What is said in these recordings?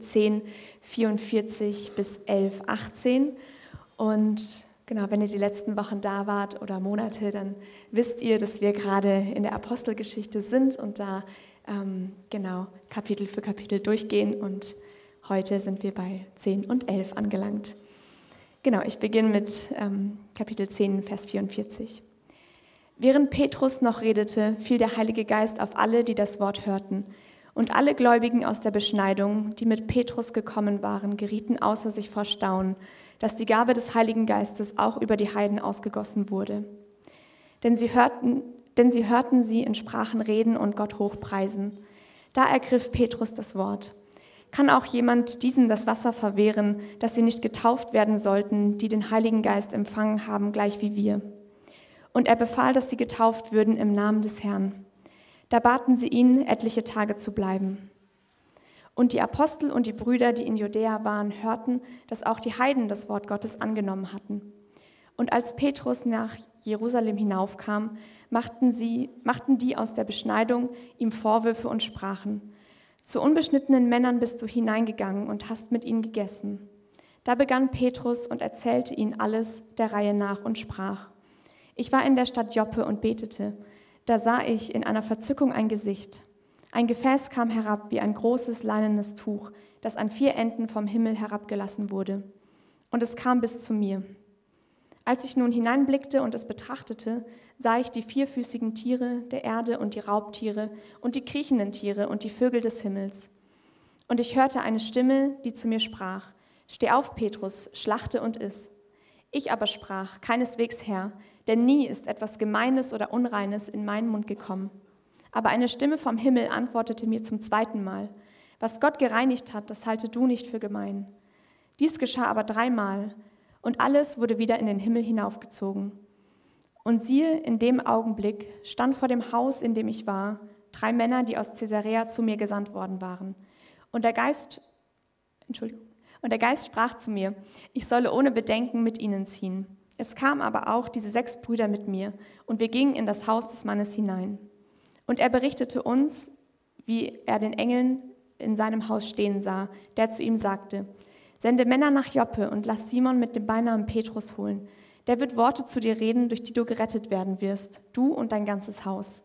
10, 44 bis 11, 18. Und genau, wenn ihr die letzten Wochen da wart oder Monate, dann wisst ihr, dass wir gerade in der Apostelgeschichte sind und da ähm, genau Kapitel für Kapitel durchgehen. Und heute sind wir bei 10 und 11 angelangt. Genau, ich beginne mit ähm, Kapitel 10, Vers 44. Während Petrus noch redete, fiel der Heilige Geist auf alle, die das Wort hörten. Und alle Gläubigen aus der Beschneidung, die mit Petrus gekommen waren, gerieten außer sich vor Staunen, dass die Gabe des Heiligen Geistes auch über die Heiden ausgegossen wurde. Denn sie hörten, denn sie, hörten sie in Sprachen reden und Gott hochpreisen. Da ergriff Petrus das Wort. Kann auch jemand diesen das Wasser verwehren, dass sie nicht getauft werden sollten, die den Heiligen Geist empfangen haben, gleich wie wir? Und er befahl, dass sie getauft würden im Namen des Herrn. Da baten sie ihn, etliche Tage zu bleiben. Und die Apostel und die Brüder, die in Judäa waren, hörten, dass auch die Heiden das Wort Gottes angenommen hatten. Und als Petrus nach Jerusalem hinaufkam, machten, sie, machten die aus der Beschneidung ihm Vorwürfe und sprachen, zu unbeschnittenen Männern bist du hineingegangen und hast mit ihnen gegessen. Da begann Petrus und erzählte ihnen alles der Reihe nach und sprach, ich war in der Stadt Joppe und betete, da sah ich in einer Verzückung ein Gesicht. Ein Gefäß kam herab wie ein großes leinenes Tuch, das an vier Enden vom Himmel herabgelassen wurde. Und es kam bis zu mir. Als ich nun hineinblickte und es betrachtete, sah ich die vierfüßigen Tiere der Erde und die Raubtiere und die kriechenden Tiere und die Vögel des Himmels. Und ich hörte eine Stimme, die zu mir sprach, Steh auf, Petrus, schlachte und iss. Ich aber sprach, keineswegs Herr, denn nie ist etwas Gemeines oder Unreines in meinen Mund gekommen. Aber eine Stimme vom Himmel antwortete mir zum zweiten Mal, was Gott gereinigt hat, das halte du nicht für gemein. Dies geschah aber dreimal, und alles wurde wieder in den Himmel hinaufgezogen. Und siehe, in dem Augenblick stand vor dem Haus, in dem ich war, drei Männer, die aus Caesarea zu mir gesandt worden waren. Und der Geist, Entschuldigung, und der Geist sprach zu mir, ich solle ohne Bedenken mit ihnen ziehen. Es kamen aber auch diese sechs Brüder mit mir, und wir gingen in das Haus des Mannes hinein. Und er berichtete uns, wie er den Engeln in seinem Haus stehen sah, der zu ihm sagte, Sende Männer nach Joppe und lass Simon mit dem Beinamen Petrus holen. Der wird Worte zu dir reden, durch die du gerettet werden wirst, du und dein ganzes Haus.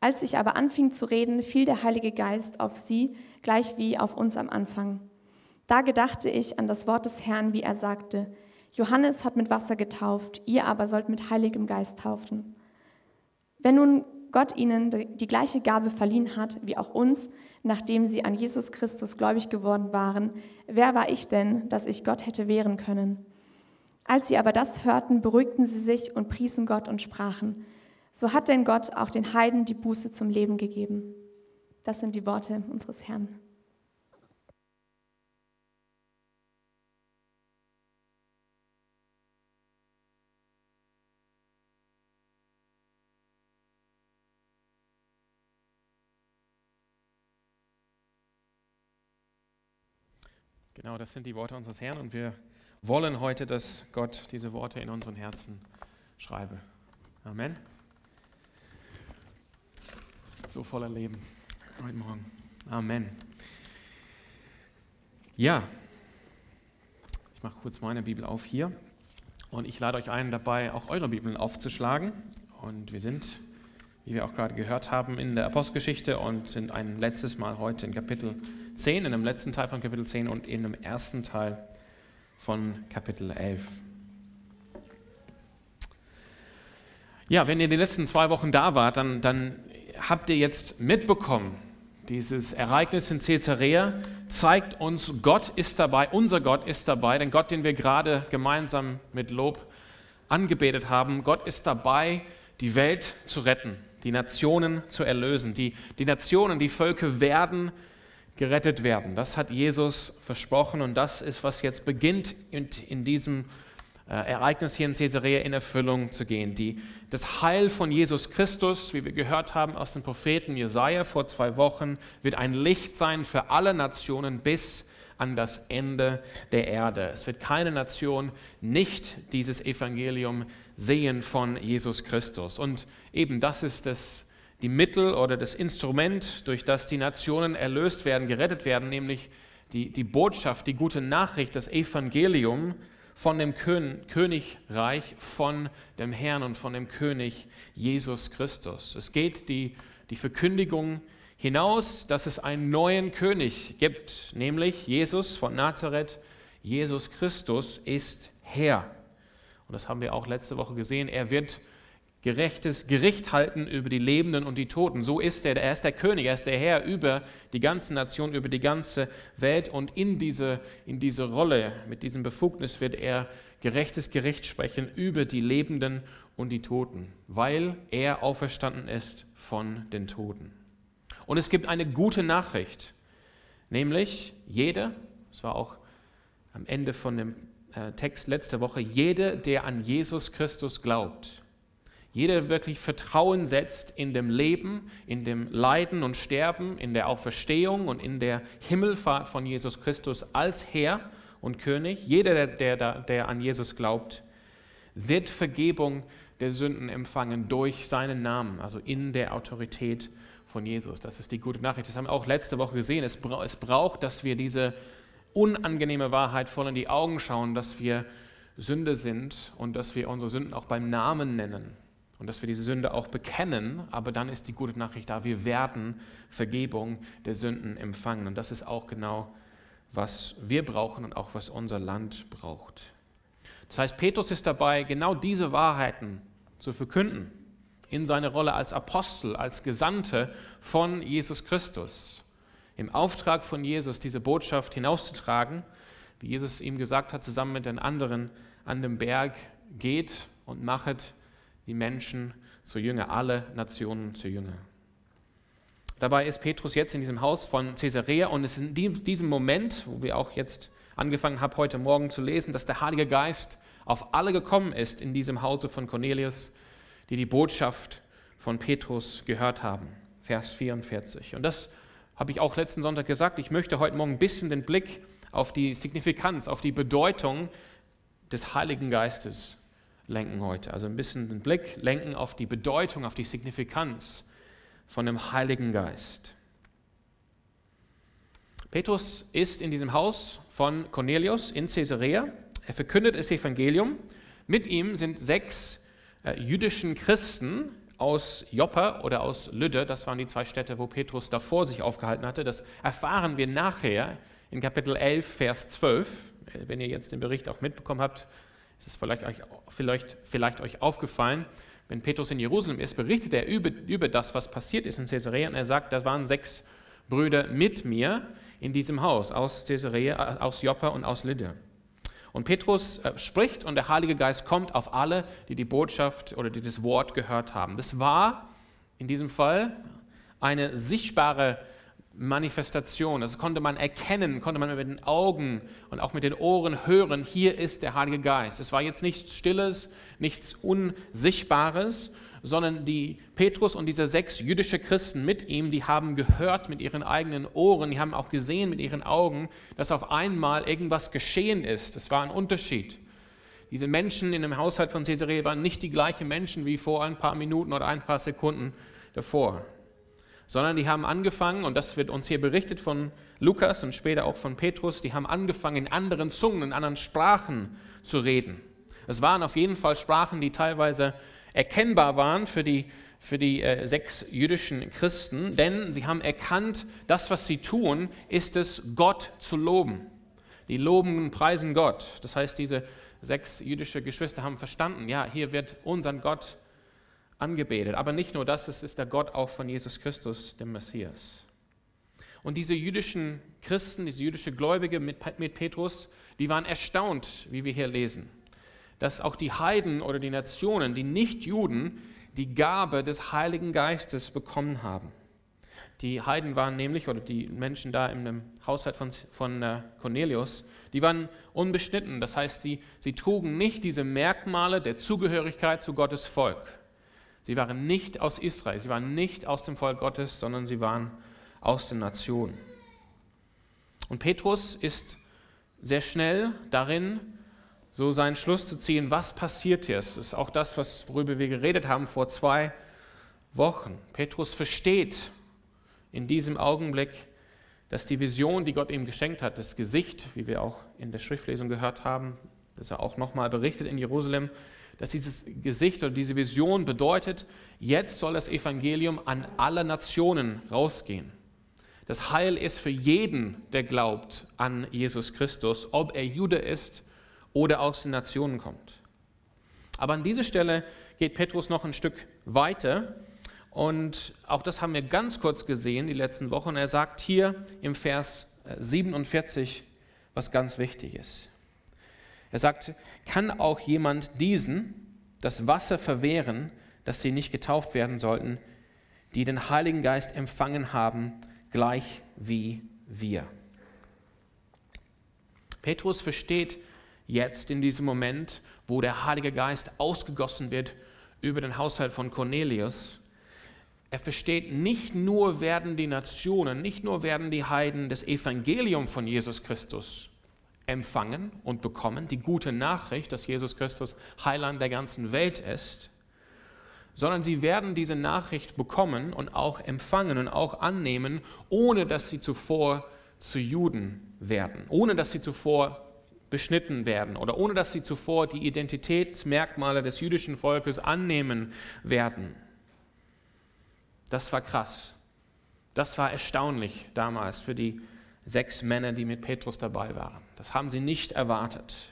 Als ich aber anfing zu reden, fiel der Heilige Geist auf sie, gleich wie auf uns am Anfang. Da gedachte ich an das Wort des Herrn, wie er sagte, Johannes hat mit Wasser getauft, ihr aber sollt mit Heiligem Geist taufen. Wenn nun Gott ihnen die gleiche Gabe verliehen hat wie auch uns, nachdem sie an Jesus Christus gläubig geworden waren, wer war ich denn, dass ich Gott hätte wehren können? Als sie aber das hörten, beruhigten sie sich und priesen Gott und sprachen, so hat denn Gott auch den Heiden die Buße zum Leben gegeben. Das sind die Worte unseres Herrn. Genau, das sind die Worte unseres Herrn und wir wollen heute, dass Gott diese Worte in unseren Herzen schreibe. Amen. So voller Leben heute Morgen. Amen. Ja, ich mache kurz meine Bibel auf hier und ich lade euch ein, dabei auch eure Bibeln aufzuschlagen. Und wir sind, wie wir auch gerade gehört haben, in der Apostelgeschichte und sind ein letztes Mal heute in Kapitel 10, in dem letzten Teil von Kapitel 10 und in dem ersten Teil von Kapitel 11. Ja, wenn ihr die letzten zwei Wochen da wart, dann, dann habt ihr jetzt mitbekommen, dieses Ereignis in Caesarea zeigt uns, Gott ist dabei, unser Gott ist dabei, den Gott, den wir gerade gemeinsam mit Lob angebetet haben, Gott ist dabei, die Welt zu retten, die Nationen zu erlösen. Die, die Nationen, die Völker werden gerettet werden. Das hat Jesus versprochen und das ist, was jetzt beginnt in, in diesem äh, Ereignis hier in Caesarea in Erfüllung zu gehen. Die, das Heil von Jesus Christus, wie wir gehört haben aus dem Propheten Jesaja vor zwei Wochen, wird ein Licht sein für alle Nationen bis an das Ende der Erde. Es wird keine Nation nicht dieses Evangelium sehen von Jesus Christus. Und eben das ist das die Mittel oder das Instrument, durch das die Nationen erlöst werden, gerettet werden, nämlich die, die Botschaft, die gute Nachricht, das Evangelium von dem Königreich, von dem Herrn und von dem König Jesus Christus. Es geht die, die Verkündigung hinaus, dass es einen neuen König gibt, nämlich Jesus von Nazareth. Jesus Christus ist Herr. Und das haben wir auch letzte Woche gesehen. Er wird gerechtes Gericht halten über die Lebenden und die Toten. So ist er. Er ist der König, er ist der Herr über die ganze Nation, über die ganze Welt. Und in diese, in diese Rolle, mit diesem Befugnis wird er gerechtes Gericht sprechen über die Lebenden und die Toten, weil er auferstanden ist von den Toten. Und es gibt eine gute Nachricht, nämlich jeder, das war auch am Ende von dem äh, Text letzte Woche, jeder, der an Jesus Christus glaubt, jeder der wirklich Vertrauen setzt in dem Leben, in dem Leiden und Sterben, in der Auferstehung und in der Himmelfahrt von Jesus Christus als Herr und König, jeder, der, der, der an Jesus glaubt, wird Vergebung der Sünden empfangen durch seinen Namen, also in der Autorität von Jesus. Das ist die gute Nachricht. Das haben wir auch letzte Woche gesehen. Es, braucht, dass wir diese unangenehme Wahrheit voll in die Augen schauen, dass wir Sünde sind und dass wir unsere Sünden auch beim Namen nennen und dass wir diese Sünde auch bekennen, aber dann ist die gute Nachricht da, wir werden Vergebung der Sünden empfangen. Und das ist auch genau, was wir brauchen und auch was unser Land braucht. Das heißt, Petrus ist dabei, genau diese Wahrheiten zu verkünden in seiner Rolle als Apostel, als Gesandte von Jesus Christus. Im Auftrag von Jesus diese Botschaft hinauszutragen, wie Jesus ihm gesagt hat, zusammen mit den anderen an dem Berg, geht und machet die Menschen zu Jünger, alle Nationen zu Jünger. Dabei ist Petrus jetzt in diesem Haus von Caesarea und es ist in diesem Moment, wo wir auch jetzt angefangen haben, heute Morgen zu lesen, dass der Heilige Geist auf alle gekommen ist in diesem Hause von Cornelius, die die Botschaft von Petrus gehört haben. Vers 44. Und das habe ich auch letzten Sonntag gesagt. Ich möchte heute Morgen ein bisschen den Blick auf die Signifikanz, auf die Bedeutung des Heiligen Geistes lenken heute. Also ein bisschen den Blick lenken auf die Bedeutung, auf die Signifikanz von dem Heiligen Geist. Petrus ist in diesem Haus von Cornelius in Caesarea. Er verkündet das Evangelium. Mit ihm sind sechs äh, jüdischen Christen aus Joppa oder aus Lydde, das waren die zwei Städte, wo Petrus davor sich aufgehalten hatte. Das erfahren wir nachher in Kapitel 11, Vers 12. Wenn ihr jetzt den Bericht auch mitbekommen habt, ist es vielleicht euch, vielleicht, vielleicht euch aufgefallen, wenn Petrus in Jerusalem ist, berichtet er über, über das, was passiert ist in Caesarea und er sagt, da waren sechs Brüder mit mir in diesem Haus aus Caesarea, aus Joppa und aus Lydda. Und Petrus äh, spricht und der Heilige Geist kommt auf alle, die die Botschaft oder die das Wort gehört haben. Das war in diesem Fall eine sichtbare Manifestation. Das konnte man erkennen, konnte man mit den Augen und auch mit den Ohren hören, hier ist der Heilige Geist. Es war jetzt nichts Stilles, nichts Unsichtbares, sondern die Petrus und diese sechs jüdische Christen mit ihm, die haben gehört mit ihren eigenen Ohren, die haben auch gesehen mit ihren Augen, dass auf einmal irgendwas geschehen ist. Es war ein Unterschied. Diese Menschen in dem Haushalt von Caesarea waren nicht die gleichen Menschen wie vor ein paar Minuten oder ein paar Sekunden davor sondern die haben angefangen, und das wird uns hier berichtet von Lukas und später auch von Petrus, die haben angefangen, in anderen Zungen, in anderen Sprachen zu reden. Es waren auf jeden Fall Sprachen, die teilweise erkennbar waren für die, für die äh, sechs jüdischen Christen, denn sie haben erkannt, das, was sie tun, ist es, Gott zu loben. Die loben und preisen Gott. Das heißt, diese sechs jüdische Geschwister haben verstanden, ja, hier wird unseren Gott angebetet. Aber nicht nur das, es ist der Gott auch von Jesus Christus, dem Messias. Und diese jüdischen Christen, diese jüdische Gläubige mit, mit Petrus, die waren erstaunt, wie wir hier lesen, dass auch die Heiden oder die Nationen, die Nichtjuden, die Gabe des Heiligen Geistes bekommen haben. Die Heiden waren nämlich, oder die Menschen da im Haushalt von, von äh, Cornelius, die waren unbeschnitten. Das heißt, sie, sie trugen nicht diese Merkmale der Zugehörigkeit zu Gottes Volk. Sie waren nicht aus Israel, sie waren nicht aus dem Volk Gottes, sondern sie waren aus den Nationen. Und Petrus ist sehr schnell darin, so seinen Schluss zu ziehen, was passiert hier. Das ist auch das, worüber wir geredet haben vor zwei Wochen. Petrus versteht in diesem Augenblick, dass die Vision, die Gott ihm geschenkt hat, das Gesicht, wie wir auch in der Schriftlesung gehört haben, das er auch nochmal berichtet in Jerusalem, dass dieses Gesicht oder diese Vision bedeutet, jetzt soll das Evangelium an alle Nationen rausgehen. Das Heil ist für jeden, der glaubt an Jesus Christus, ob er Jude ist oder aus den Nationen kommt. Aber an dieser Stelle geht Petrus noch ein Stück weiter und auch das haben wir ganz kurz gesehen die letzten Wochen. Er sagt hier im Vers 47 was ganz wichtig ist. Er sagt, kann auch jemand diesen das Wasser verwehren, dass sie nicht getauft werden sollten, die den Heiligen Geist empfangen haben, gleich wie wir. Petrus versteht jetzt in diesem Moment, wo der Heilige Geist ausgegossen wird über den Haushalt von Cornelius, er versteht, nicht nur werden die Nationen, nicht nur werden die Heiden das Evangelium von Jesus Christus empfangen und bekommen, die gute Nachricht, dass Jesus Christus Heiland der ganzen Welt ist, sondern sie werden diese Nachricht bekommen und auch empfangen und auch annehmen, ohne dass sie zuvor zu Juden werden, ohne dass sie zuvor beschnitten werden oder ohne dass sie zuvor die Identitätsmerkmale des jüdischen Volkes annehmen werden. Das war krass. Das war erstaunlich damals für die sechs Männer, die mit Petrus dabei waren. Das haben sie nicht erwartet.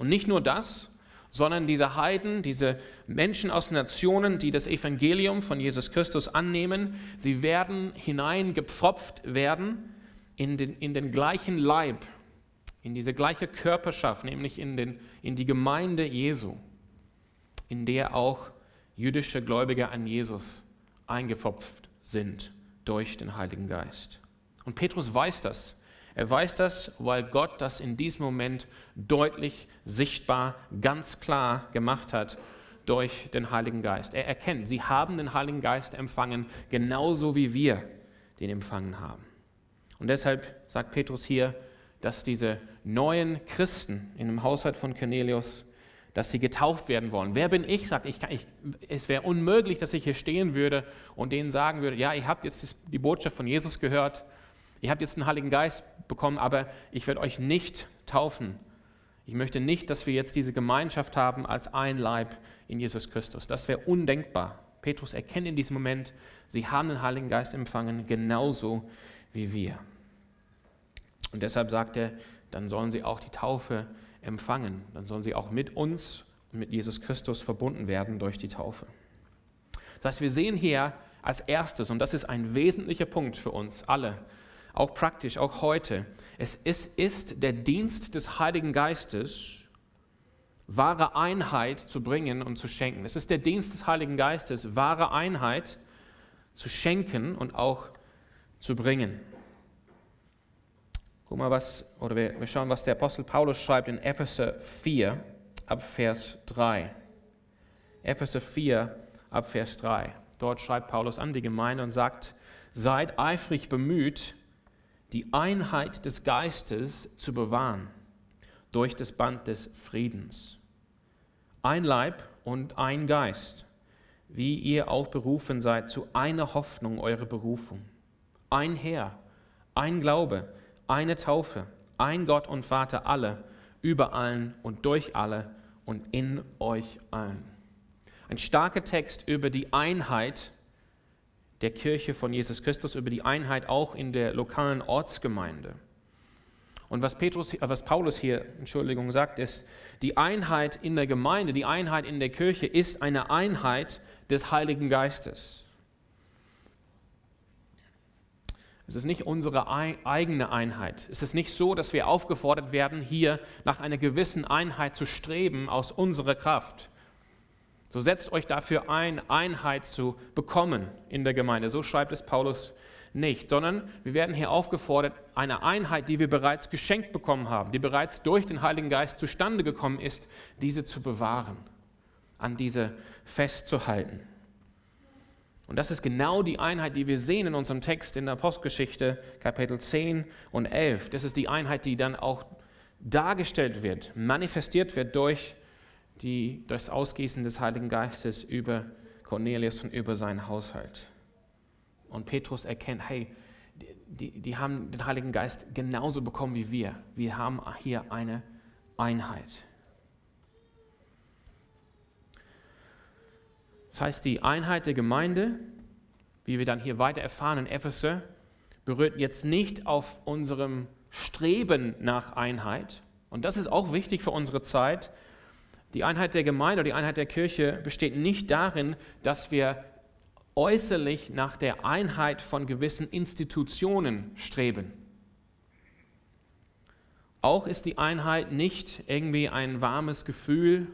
Und nicht nur das, sondern diese Heiden, diese Menschen aus Nationen, die das Evangelium von Jesus Christus annehmen, sie werden hineingepfropft werden in den, in den gleichen Leib, in diese gleiche Körperschaft, nämlich in, den, in die Gemeinde Jesu, in der auch jüdische Gläubige an Jesus eingepfropft sind durch den Heiligen Geist. Und Petrus weiß das. Er weiß das, weil Gott das in diesem Moment deutlich, sichtbar, ganz klar gemacht hat durch den Heiligen Geist. Er erkennt, sie haben den Heiligen Geist empfangen, genauso wie wir den empfangen haben. Und deshalb sagt Petrus hier, dass diese neuen Christen in dem Haushalt von Cornelius dass sie getauft werden wollen. Wer bin ich? Sagt, ich, ich es wäre unmöglich, dass ich hier stehen würde und denen sagen würde, ja, ihr habt jetzt die Botschaft von Jesus gehört, ihr habt jetzt den Heiligen Geist bekommen, aber ich werde euch nicht taufen. Ich möchte nicht, dass wir jetzt diese Gemeinschaft haben als ein Leib in Jesus Christus. Das wäre undenkbar. Petrus erkennt in diesem Moment, sie haben den Heiligen Geist empfangen, genauso wie wir. Und deshalb sagt er, dann sollen sie auch die Taufe empfangen. Dann sollen sie auch mit uns und mit Jesus Christus verbunden werden durch die Taufe. Das heißt, wir sehen hier als erstes, und das ist ein wesentlicher Punkt für uns alle, auch praktisch, auch heute, es ist, ist der Dienst des Heiligen Geistes, wahre Einheit zu bringen und zu schenken. Es ist der Dienst des Heiligen Geistes, wahre Einheit zu schenken und auch zu bringen. Guck mal, was, oder wir, wir schauen, was der Apostel Paulus schreibt in Epheser 4 ab Vers 3. Epheser 4 ab Vers 3. Dort schreibt Paulus an die Gemeinde und sagt, seid eifrig bemüht, die Einheit des Geistes zu bewahren durch das Band des Friedens. Ein Leib und ein Geist, wie ihr auch berufen seid zu einer Hoffnung eurer Berufung. Ein Herr, ein Glaube, eine Taufe, ein Gott und Vater alle, über allen und durch alle und in euch allen. Ein starker Text über die Einheit der Kirche von Jesus Christus, über die Einheit auch in der lokalen Ortsgemeinde. Und was, Petrus, was Paulus hier, Entschuldigung, sagt, ist, die Einheit in der Gemeinde, die Einheit in der Kirche ist eine Einheit des Heiligen Geistes. Es ist nicht unsere eigene Einheit. Es ist nicht so, dass wir aufgefordert werden, hier nach einer gewissen Einheit zu streben aus unserer Kraft. So setzt euch dafür ein, Einheit zu bekommen in der Gemeinde. So schreibt es Paulus nicht, sondern wir werden hier aufgefordert, eine Einheit, die wir bereits geschenkt bekommen haben, die bereits durch den Heiligen Geist zustande gekommen ist, diese zu bewahren, an diese festzuhalten. Und das ist genau die Einheit, die wir sehen in unserem Text in der Postgeschichte, Kapitel 10 und 11. Das ist die Einheit, die dann auch dargestellt wird, manifestiert wird durch, die, das Ausgießen des Heiligen Geistes über Cornelius und über seinen Haushalt. Und Petrus erkennt, hey, die, die haben den Heiligen Geist genauso bekommen wie wir. Wir haben hier eine Einheit. Das heißt, die Einheit der Gemeinde, wie wir dann hier weiter erfahren in Epheser, berührt jetzt nicht auf unserem Streben nach Einheit. Und das ist auch wichtig für unsere Zeit. Die Einheit der Gemeinde oder die Einheit der Kirche besteht nicht darin, dass wir äußerlich nach der Einheit von gewissen Institutionen streben. Auch ist die Einheit nicht irgendwie ein warmes Gefühl,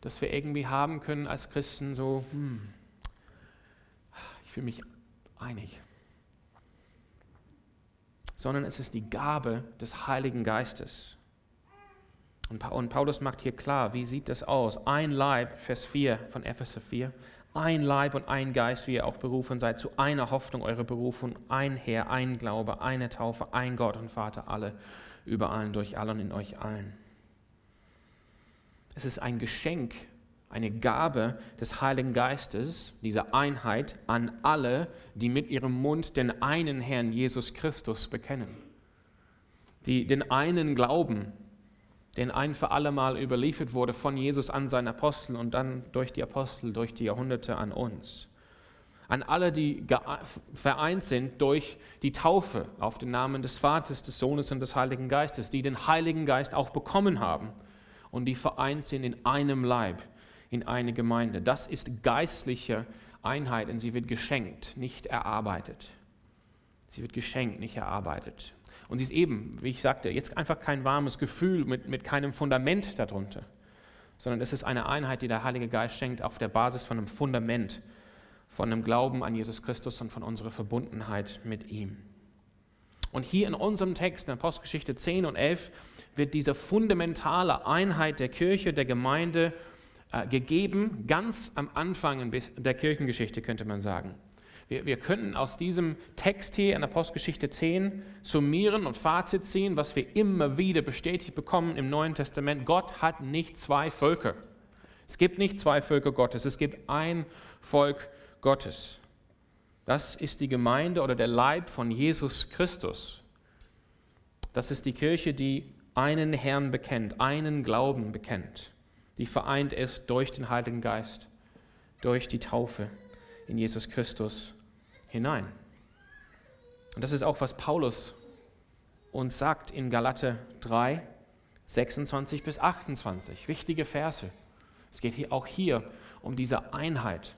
das wir irgendwie haben können als Christen, so, hm, ich fühle mich einig. Sondern es ist die Gabe des Heiligen Geistes. Und Paulus macht hier klar, wie sieht das aus? Ein Leib, Vers 4 von Epheser 4, ein Leib und ein Geist, wie ihr auch berufen seid, zu einer Hoffnung eure Berufung, ein Herr, ein Glaube, eine Taufe, ein Gott und Vater, alle, über allen, durch allen, in euch allen. Es ist ein Geschenk, eine Gabe des Heiligen Geistes, diese Einheit an alle, die mit ihrem Mund den einen Herrn Jesus Christus bekennen, die den einen glauben, den ein für alle Mal überliefert wurde von Jesus an seinen Apostel und dann durch die Apostel, durch die Jahrhunderte an uns. An alle, die vereint sind durch die Taufe auf den Namen des Vaters, des Sohnes und des Heiligen Geistes, die den Heiligen Geist auch bekommen haben und die vereint sind in einem Leib, in eine Gemeinde. Das ist geistliche Einheit und sie wird geschenkt, nicht erarbeitet. Sie wird geschenkt, nicht erarbeitet. Und sie ist eben, wie ich sagte, jetzt einfach kein warmes Gefühl mit, mit keinem Fundament darunter, sondern es ist eine Einheit, die der Heilige Geist schenkt auf der Basis von einem Fundament, von einem Glauben an Jesus Christus und von unserer Verbundenheit mit ihm. Und hier in unserem Text, in Apostelgeschichte 10 und 11, wird diese fundamentale Einheit der Kirche, der Gemeinde äh, gegeben, ganz am Anfang der Kirchengeschichte, könnte man sagen. Wir, wir könnten aus diesem Text hier in Apostelgeschichte 10 summieren und Fazit ziehen, was wir immer wieder bestätigt bekommen im Neuen Testament. Gott hat nicht zwei Völker. Es gibt nicht zwei Völker Gottes, es gibt ein Volk Gottes. Das ist die Gemeinde oder der Leib von Jesus Christus. Das ist die Kirche, die einen Herrn bekennt, einen Glauben bekennt, die vereint ist durch den Heiligen Geist, durch die Taufe in Jesus Christus hinein. Und das ist auch, was Paulus uns sagt in Galate 3, 26 bis 28. Wichtige Verse. Es geht hier auch hier um diese Einheit,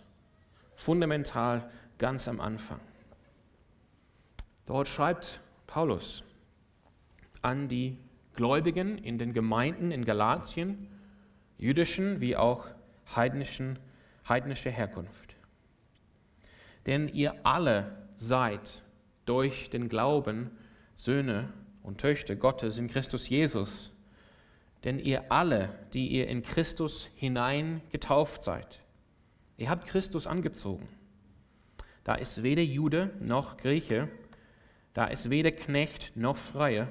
fundamental ganz am Anfang. Dort schreibt Paulus an die Gläubigen in den Gemeinden in Galatien, jüdischen wie auch heidnischen, heidnische Herkunft. Denn ihr alle seid durch den Glauben Söhne und Töchter Gottes in Christus Jesus. Denn ihr alle, die ihr in Christus hinein getauft seid, ihr habt Christus angezogen. Da ist weder Jude noch Grieche, da ist weder Knecht noch Freie,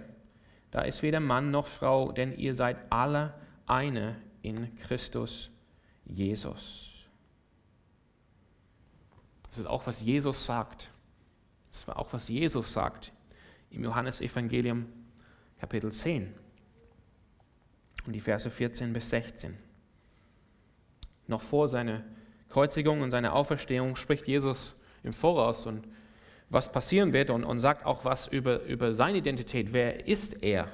da ist weder Mann noch Frau, denn ihr seid alle eine in Christus Jesus. Das ist auch, was Jesus sagt. Das ist auch, was Jesus sagt im Johannesevangelium Kapitel 10 und die Verse 14 bis 16. Noch vor seiner Kreuzigung und seiner Auferstehung spricht Jesus im Voraus und was passieren wird und, und sagt auch was über, über seine Identität. Wer ist er?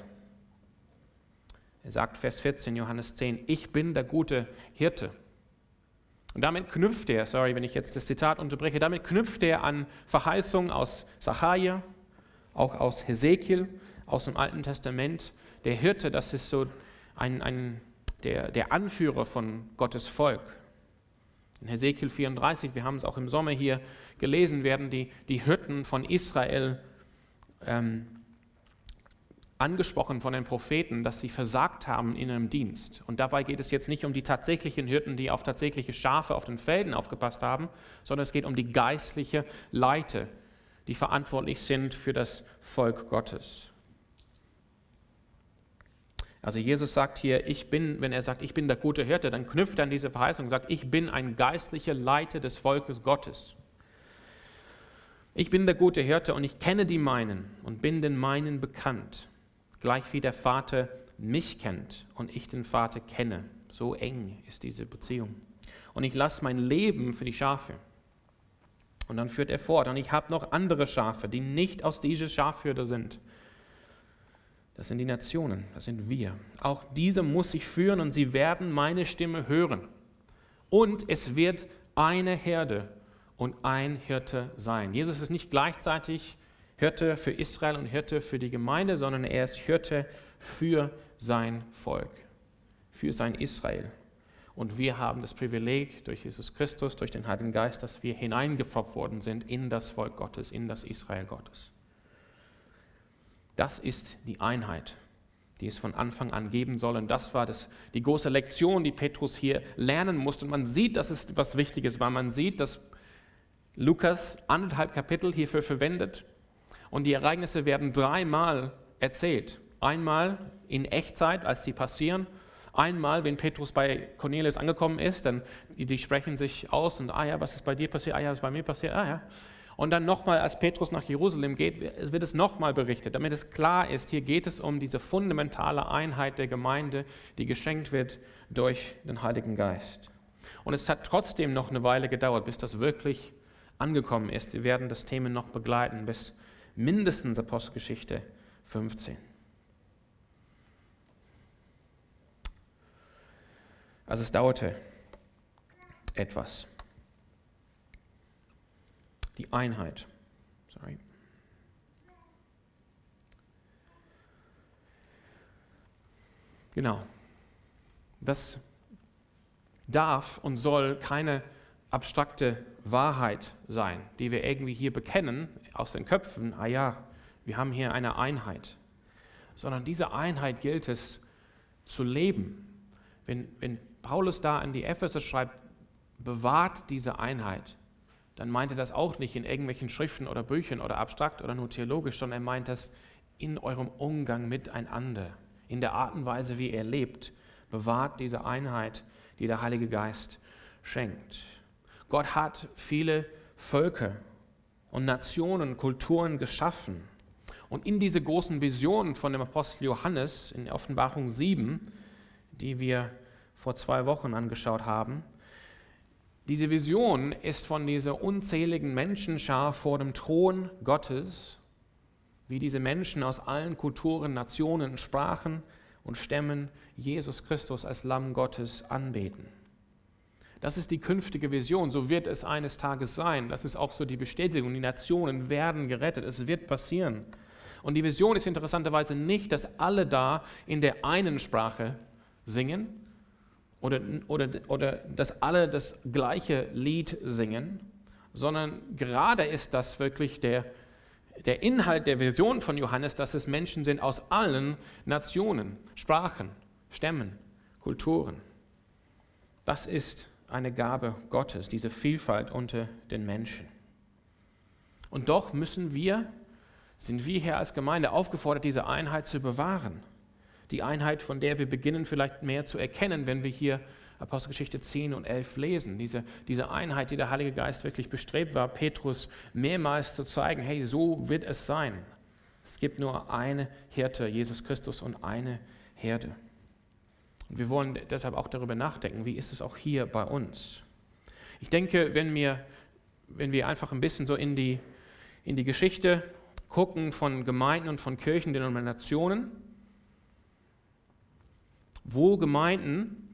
Er sagt Vers 14, Johannes 10, ich bin der gute Hirte. Und damit knüpft er, sorry, wenn ich jetzt das Zitat unterbreche, damit knüpft er an Verheißungen aus Sacharja, auch aus Hesekiel, aus dem Alten Testament. Der Hirte, das ist so ein, ein, der, der Anführer von Gottes Volk. In Hesekiel 34, wir haben es auch im Sommer hier gelesen, werden die, die Hirten von Israel ähm, angesprochen von den Propheten, dass sie versagt haben in ihrem Dienst. Und dabei geht es jetzt nicht um die tatsächlichen Hirten, die auf tatsächliche Schafe auf den Feldern aufgepasst haben, sondern es geht um die geistliche Leite, die verantwortlich sind für das Volk Gottes. Also Jesus sagt hier, ich bin, wenn er sagt, ich bin der gute Hirte, dann knüpft er an diese Verheißung und sagt, ich bin ein geistlicher Leiter des Volkes Gottes. Ich bin der gute Hirte und ich kenne die meinen und bin den meinen bekannt, gleich wie der Vater mich kennt und ich den Vater kenne. So eng ist diese Beziehung. Und ich lasse mein Leben für die Schafe. Und dann führt er fort. Und ich habe noch andere Schafe, die nicht aus dieser Schafhürde sind. Das sind die Nationen, das sind wir. Auch diese muss ich führen und sie werden meine Stimme hören. Und es wird eine Herde und ein Hirte sein. Jesus ist nicht gleichzeitig Hirte für Israel und Hirte für die Gemeinde, sondern er ist Hirte für sein Volk, für sein Israel. Und wir haben das Privileg durch Jesus Christus, durch den Heiligen Geist, dass wir hineingepfropft worden sind in das Volk Gottes, in das Israel Gottes. Das ist die Einheit, die es von Anfang an geben soll. Und das war das, die große Lektion, die Petrus hier lernen musste. Und man sieht, dass es was Wichtiges war. Man sieht, dass Lukas anderthalb Kapitel hierfür verwendet. Und die Ereignisse werden dreimal erzählt. Einmal in Echtzeit, als sie passieren, Einmal, wenn Petrus bei Cornelius angekommen ist, dann die, die sprechen sich aus und, ah ja, was ist bei dir passiert? Ah ja, was ist bei mir passiert? Ah ja. Und dann nochmal, als Petrus nach Jerusalem geht, wird es nochmal berichtet, damit es klar ist, hier geht es um diese fundamentale Einheit der Gemeinde, die geschenkt wird durch den Heiligen Geist. Und es hat trotzdem noch eine Weile gedauert, bis das wirklich angekommen ist. Wir werden das Thema noch begleiten bis mindestens Apostelgeschichte 15. Also es dauerte etwas. Die Einheit. Sorry. Genau. Das darf und soll keine abstrakte Wahrheit sein, die wir irgendwie hier bekennen aus den Köpfen. Ah ja, wir haben hier eine Einheit. Sondern diese Einheit gilt es zu leben. Wenn, wenn Paulus da an die Epheser schreibt, bewahrt diese Einheit, dann meint er das auch nicht in irgendwelchen Schriften oder Büchern oder abstrakt oder nur theologisch, sondern er meint das in eurem Umgang miteinander, in der Art und Weise, wie ihr lebt. Bewahrt diese Einheit, die der Heilige Geist schenkt. Gott hat viele Völker und Nationen, Kulturen geschaffen. Und in diese großen Visionen von dem Apostel Johannes in Offenbarung 7, die wir vor zwei Wochen angeschaut haben. Diese Vision ist von dieser unzähligen Menschenschar vor dem Thron Gottes, wie diese Menschen aus allen Kulturen, Nationen, Sprachen und Stämmen Jesus Christus als Lamm Gottes anbeten. Das ist die künftige Vision, so wird es eines Tages sein. Das ist auch so die Bestätigung, die Nationen werden gerettet, es wird passieren. Und die Vision ist interessanterweise nicht, dass alle da in der einen Sprache singen, oder, oder, oder dass alle das gleiche Lied singen, sondern gerade ist das wirklich der, der Inhalt der Vision von Johannes, dass es Menschen sind aus allen Nationen, Sprachen, Stämmen, Kulturen. Das ist eine Gabe Gottes, diese Vielfalt unter den Menschen. Und doch müssen wir, sind wir hier als Gemeinde aufgefordert, diese Einheit zu bewahren die Einheit, von der wir beginnen vielleicht mehr zu erkennen, wenn wir hier Apostelgeschichte 10 und 11 lesen. Diese, diese Einheit, die der Heilige Geist wirklich bestrebt war, Petrus mehrmals zu zeigen, hey, so wird es sein. Es gibt nur eine Hirte, Jesus Christus, und eine Herde. Und wir wollen deshalb auch darüber nachdenken, wie ist es auch hier bei uns. Ich denke, wenn wir, wenn wir einfach ein bisschen so in die, in die Geschichte gucken von Gemeinden und von Kirchen, Denominationen, wo Gemeinden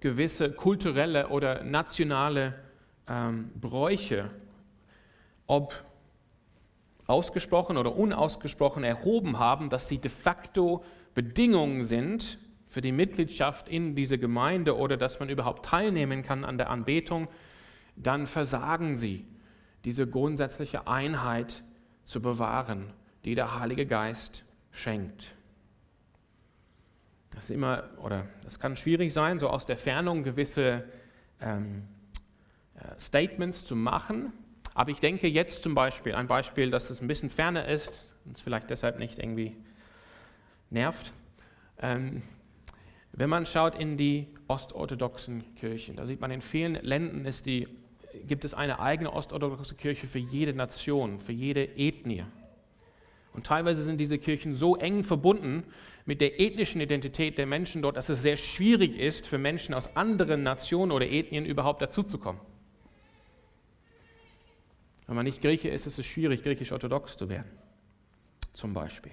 gewisse kulturelle oder nationale ähm, Bräuche, ob ausgesprochen oder unausgesprochen erhoben haben, dass sie de facto Bedingungen sind für die Mitgliedschaft in diese Gemeinde oder dass man überhaupt teilnehmen kann an der Anbetung, dann versagen sie, diese grundsätzliche Einheit zu bewahren, die der Heilige Geist schenkt. Das ist immer, oder das kann schwierig sein, so aus der Fernung gewisse ähm, äh, Statements zu machen. Aber ich denke jetzt zum Beispiel, ein Beispiel, dass es ein bisschen ferner ist und es vielleicht deshalb nicht irgendwie nervt. Ähm, wenn man schaut in die ostorthodoxen Kirchen, da sieht man in vielen Ländern ist die, gibt es eine eigene ostorthodoxe Kirche für jede Nation, für jede Ethnie. Und teilweise sind diese Kirchen so eng verbunden mit der ethnischen Identität der Menschen dort, dass es sehr schwierig ist, für Menschen aus anderen Nationen oder Ethnien überhaupt dazuzukommen. Wenn man nicht Grieche ist, ist es schwierig, griechisch-orthodox zu werden. Zum Beispiel.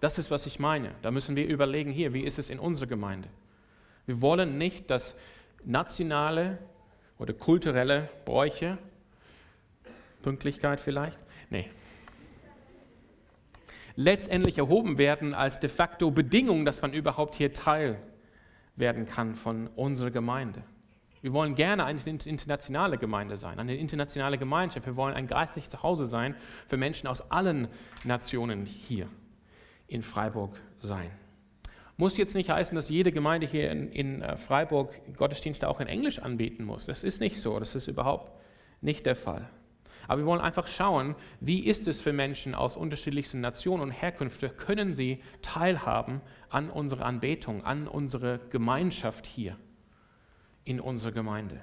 Das ist, was ich meine. Da müssen wir überlegen, hier, wie ist es in unserer Gemeinde? Wir wollen nicht, dass nationale oder kulturelle Bräuche, Pünktlichkeit vielleicht, nee, letztendlich erhoben werden als de facto Bedingung, dass man überhaupt hier Teil werden kann von unserer Gemeinde. Wir wollen gerne eine internationale Gemeinde sein, eine internationale Gemeinschaft. Wir wollen ein geistliches Zuhause sein für Menschen aus allen Nationen hier in Freiburg sein. Muss jetzt nicht heißen, dass jede Gemeinde hier in, in äh, Freiburg Gottesdienste auch in Englisch anbieten muss. Das ist nicht so, das ist überhaupt nicht der Fall. Aber wir wollen einfach schauen, wie ist es für Menschen aus unterschiedlichsten Nationen und Herkünften, können sie teilhaben an unserer Anbetung, an unserer Gemeinschaft hier in unserer Gemeinde.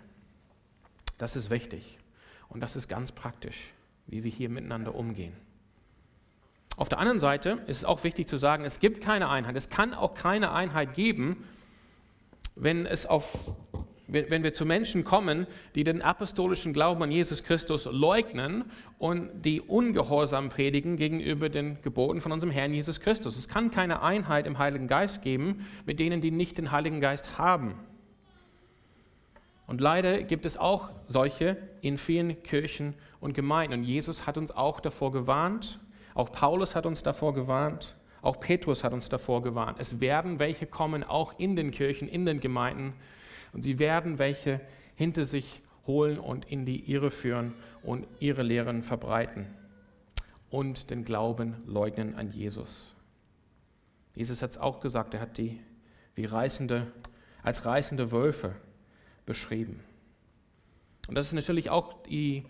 Das ist wichtig und das ist ganz praktisch, wie wir hier miteinander umgehen. Auf der anderen Seite ist es auch wichtig zu sagen, es gibt keine Einheit. Es kann auch keine Einheit geben, wenn, es auf, wenn wir zu Menschen kommen, die den apostolischen Glauben an Jesus Christus leugnen und die ungehorsam predigen gegenüber den Geboten von unserem Herrn Jesus Christus. Es kann keine Einheit im Heiligen Geist geben mit denen, die nicht den Heiligen Geist haben. Und leider gibt es auch solche in vielen Kirchen und Gemeinden. Und Jesus hat uns auch davor gewarnt, auch Paulus hat uns davor gewarnt, auch Petrus hat uns davor gewarnt. Es werden welche kommen, auch in den Kirchen, in den Gemeinden. Und sie werden welche hinter sich holen und in die Irre führen und ihre Lehren verbreiten und den Glauben leugnen an Jesus. Jesus hat es auch gesagt, er hat die wie reißende, als reißende Wölfe beschrieben. Und das ist natürlich auch die,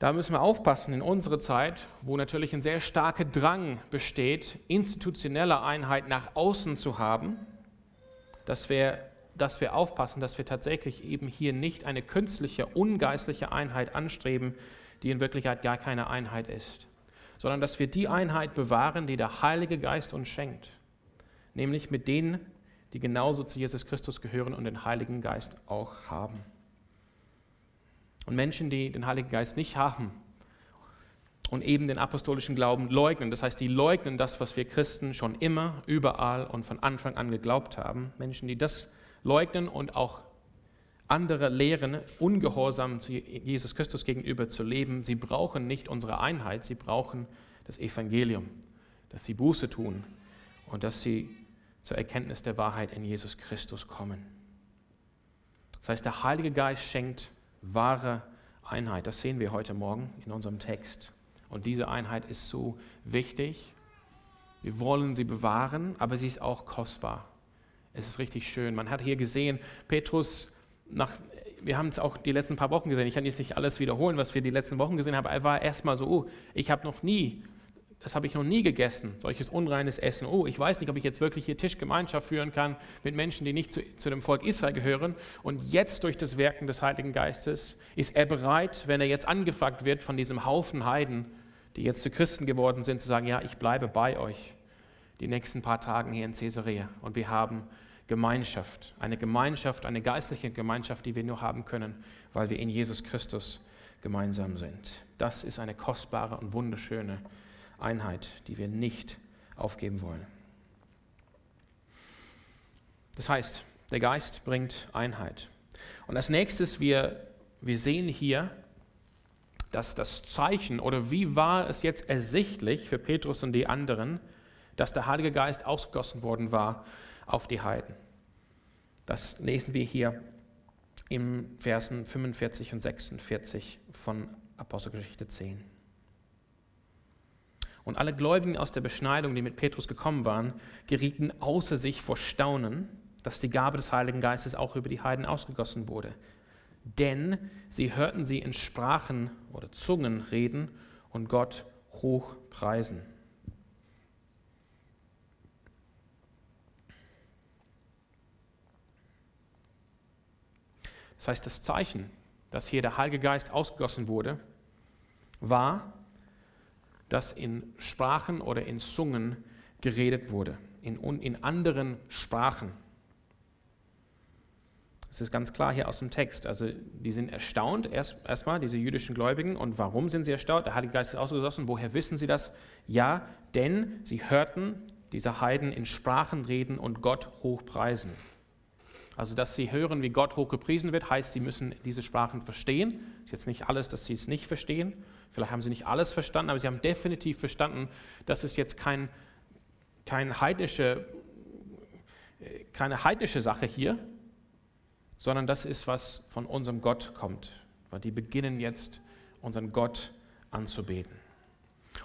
da müssen wir aufpassen in unserer Zeit, wo natürlich ein sehr starker Drang besteht, institutionelle Einheit nach außen zu haben, dass wir, dass wir aufpassen, dass wir tatsächlich eben hier nicht eine künstliche, ungeistliche Einheit anstreben, die in Wirklichkeit gar keine Einheit ist, sondern dass wir die Einheit bewahren, die der Heilige Geist uns schenkt, nämlich mit denen, die genauso zu Jesus Christus gehören und den Heiligen Geist auch haben. Und Menschen, die den Heiligen Geist nicht haben und eben den apostolischen Glauben leugnen, das heißt, die leugnen das, was wir Christen schon immer, überall und von Anfang an geglaubt haben, Menschen, die das leugnen und auch andere lehren, ungehorsam zu Jesus Christus gegenüber zu leben, sie brauchen nicht unsere Einheit, sie brauchen das Evangelium, dass sie Buße tun und dass sie zur Erkenntnis der Wahrheit in Jesus Christus kommen. Das heißt, der Heilige Geist schenkt wahre Einheit. Das sehen wir heute Morgen in unserem Text. Und diese Einheit ist so wichtig. Wir wollen sie bewahren, aber sie ist auch kostbar. Es ist richtig schön. Man hat hier gesehen, Petrus, nach, wir haben es auch die letzten paar Wochen gesehen. Ich kann jetzt nicht alles wiederholen, was wir die letzten Wochen gesehen haben. Er war erstmal so, oh, ich habe noch nie das habe ich noch nie gegessen, solches unreines Essen. Oh, ich weiß nicht, ob ich jetzt wirklich hier Tischgemeinschaft führen kann mit Menschen, die nicht zu, zu, dem Volk Israel gehören. Und jetzt durch das Wirken des Heiligen Geistes ist er bereit, wenn er jetzt angefragt wird von diesem Haufen Heiden, die jetzt zu Christen geworden sind, zu sagen, ja, ich bleibe bei euch die nächsten paar Tage hier in Caesarea. Und wir haben Gemeinschaft, eine Gemeinschaft, eine geistliche Gemeinschaft, die wir nur haben können, weil wir in Jesus Christus gemeinsam sind. Das ist eine kostbare und wunderschöne Einheit, die wir nicht aufgeben wollen. Das heißt, der Geist bringt Einheit. Und als nächstes, wir, wir sehen hier, dass das Zeichen oder wie war es jetzt ersichtlich für Petrus und die anderen, dass der Heilige Geist ausgegossen worden war auf die Heiden. Das lesen wir hier im Versen 45 und 46 von Apostelgeschichte 10. Und alle Gläubigen aus der Beschneidung, die mit Petrus gekommen waren, gerieten außer sich vor Staunen, dass die Gabe des Heiligen Geistes auch über die Heiden ausgegossen wurde. Denn sie hörten sie in Sprachen oder Zungen reden und Gott hoch preisen. Das heißt, das Zeichen dass hier der Heilige Geist ausgegossen wurde, war, dass in Sprachen oder in Zungen geredet wurde, in, in anderen Sprachen. Das ist ganz klar hier aus dem Text. Also die sind erstaunt, erst, erstmal diese jüdischen Gläubigen. Und warum sind sie erstaunt? Der Heilige Geist ist ausgegossen. Woher wissen sie das? Ja, denn sie hörten diese Heiden in Sprachen reden und Gott hochpreisen. Also, dass sie hören, wie Gott hochgepriesen wird, heißt, sie müssen diese Sprachen verstehen. Ist jetzt nicht alles, dass sie es nicht verstehen. Vielleicht haben sie nicht alles verstanden, aber sie haben definitiv verstanden, dass es jetzt kein, kein heidnische, keine heidnische Sache hier, sondern das ist, was von unserem Gott kommt. Weil die beginnen jetzt, unseren Gott anzubeten.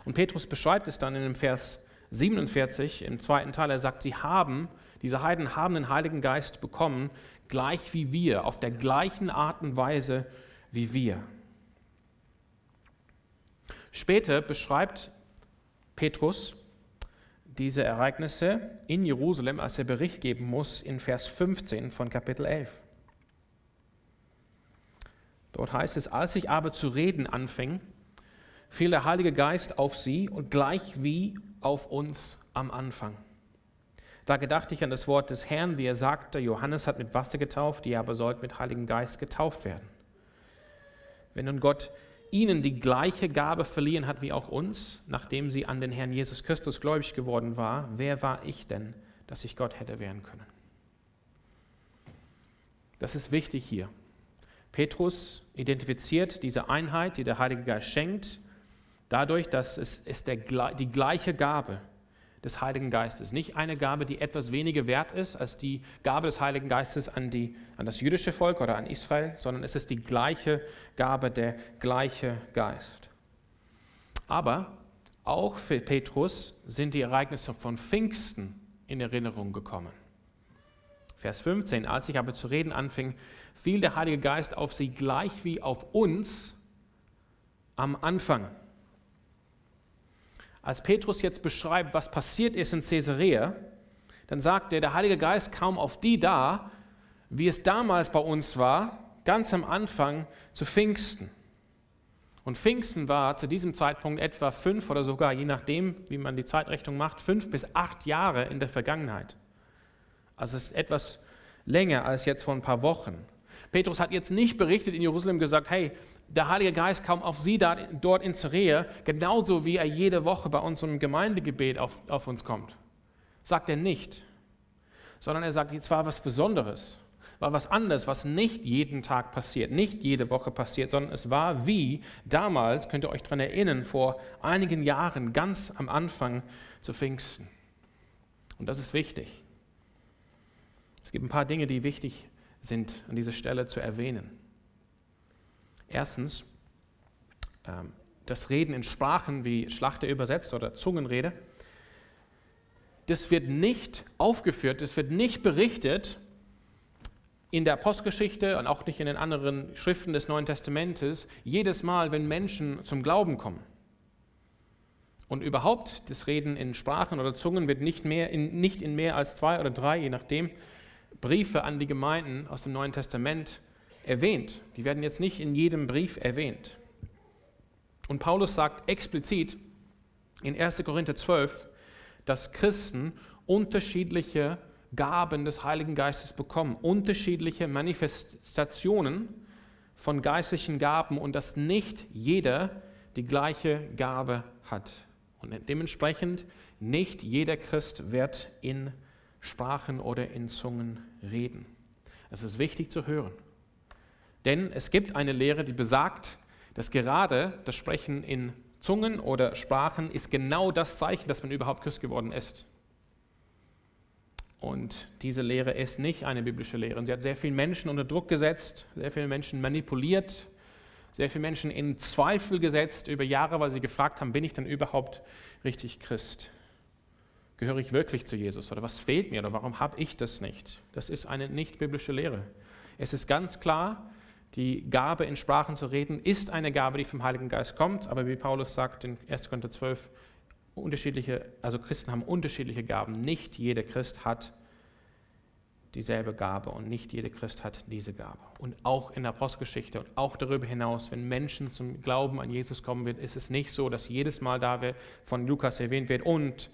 Und Petrus beschreibt es dann in dem Vers 47 im zweiten Teil. Er sagt, sie haben, diese Heiden haben den Heiligen Geist bekommen, gleich wie wir, auf der gleichen Art und Weise wie wir. Später beschreibt Petrus diese Ereignisse in Jerusalem, als er Bericht geben muss, in Vers 15 von Kapitel 11. Dort heißt es, als ich aber zu reden anfing, fiel der Heilige Geist auf sie und gleich wie auf uns am Anfang. Da gedachte ich an das Wort des Herrn, wie er sagte, Johannes hat mit Wasser getauft, ihr aber sollt mit Heiligen Geist getauft werden. Wenn nun Gott ihnen die gleiche Gabe verliehen hat wie auch uns, nachdem sie an den Herrn Jesus Christus gläubig geworden war, wer war ich denn, dass ich Gott hätte werden können? Das ist wichtig hier. Petrus identifiziert diese Einheit, die der Heilige Geist schenkt, dadurch, dass es, es der, die gleiche Gabe des Heiligen Geistes, nicht eine Gabe, die etwas weniger wert ist als die Gabe des Heiligen Geistes an, die, an das jüdische Volk oder an Israel, sondern es ist die gleiche Gabe, der gleiche Geist. Aber auch für Petrus sind die Ereignisse von Pfingsten in Erinnerung gekommen. Vers 15, als ich aber zu reden anfing, fiel der Heilige Geist auf sie gleich wie auf uns am Anfang. Als Petrus jetzt beschreibt, was passiert ist in Caesarea, dann sagt er, der Heilige Geist kam auf die da, wie es damals bei uns war, ganz am Anfang zu Pfingsten. Und Pfingsten war zu diesem Zeitpunkt etwa fünf oder sogar, je nachdem, wie man die Zeitrechnung macht, fünf bis acht Jahre in der Vergangenheit. Also es ist etwas länger als jetzt vor ein paar Wochen. Petrus hat jetzt nicht berichtet in Jerusalem gesagt, hey, der Heilige Geist kam auf sie dort in Caesarea, genauso wie er jede Woche bei unserem Gemeindegebet auf, auf uns kommt. Sagt er nicht. Sondern er sagt, jetzt war was Besonderes, war was anderes, was nicht jeden Tag passiert, nicht jede Woche passiert, sondern es war wie damals, könnt ihr euch daran erinnern, vor einigen Jahren, ganz am Anfang zu Pfingsten. Und das ist wichtig. Es gibt ein paar Dinge, die wichtig sind an dieser Stelle zu erwähnen. Erstens, ähm, das Reden in Sprachen wie Schlachter übersetzt oder Zungenrede, das wird nicht aufgeführt, das wird nicht berichtet in der Apostelgeschichte und auch nicht in den anderen Schriften des Neuen Testamentes, jedes Mal, wenn Menschen zum Glauben kommen. Und überhaupt, das Reden in Sprachen oder Zungen wird nicht, mehr in, nicht in mehr als zwei oder drei, je nachdem, Briefe an die Gemeinden aus dem Neuen Testament erwähnt. Die werden jetzt nicht in jedem Brief erwähnt. Und Paulus sagt explizit in 1. Korinther 12, dass Christen unterschiedliche Gaben des Heiligen Geistes bekommen, unterschiedliche Manifestationen von geistlichen Gaben und dass nicht jeder die gleiche Gabe hat. Und dementsprechend nicht jeder Christ wird in Sprachen oder in Zungen reden. Es ist wichtig zu hören. Denn es gibt eine Lehre, die besagt, dass gerade das Sprechen in Zungen oder Sprachen ist genau das Zeichen, dass man überhaupt Christ geworden ist. Und diese Lehre ist nicht eine biblische Lehre. Und sie hat sehr viele Menschen unter Druck gesetzt, sehr viele Menschen manipuliert, sehr viele Menschen in Zweifel gesetzt über Jahre, weil sie gefragt haben, bin ich denn überhaupt richtig Christ? Gehöre ich wirklich zu Jesus? Oder was fehlt mir? Oder warum habe ich das nicht? Das ist eine nicht biblische Lehre. Es ist ganz klar, die Gabe in Sprachen zu reden ist eine Gabe, die vom Heiligen Geist kommt, aber wie Paulus sagt in 1. Korinther 12, unterschiedliche, also Christen haben unterschiedliche Gaben. Nicht jeder Christ hat dieselbe Gabe und nicht jeder Christ hat diese Gabe. Und auch in der Apostelgeschichte und auch darüber hinaus, wenn Menschen zum Glauben an Jesus kommen wird, ist es nicht so, dass jedes Mal da von Lukas erwähnt wird und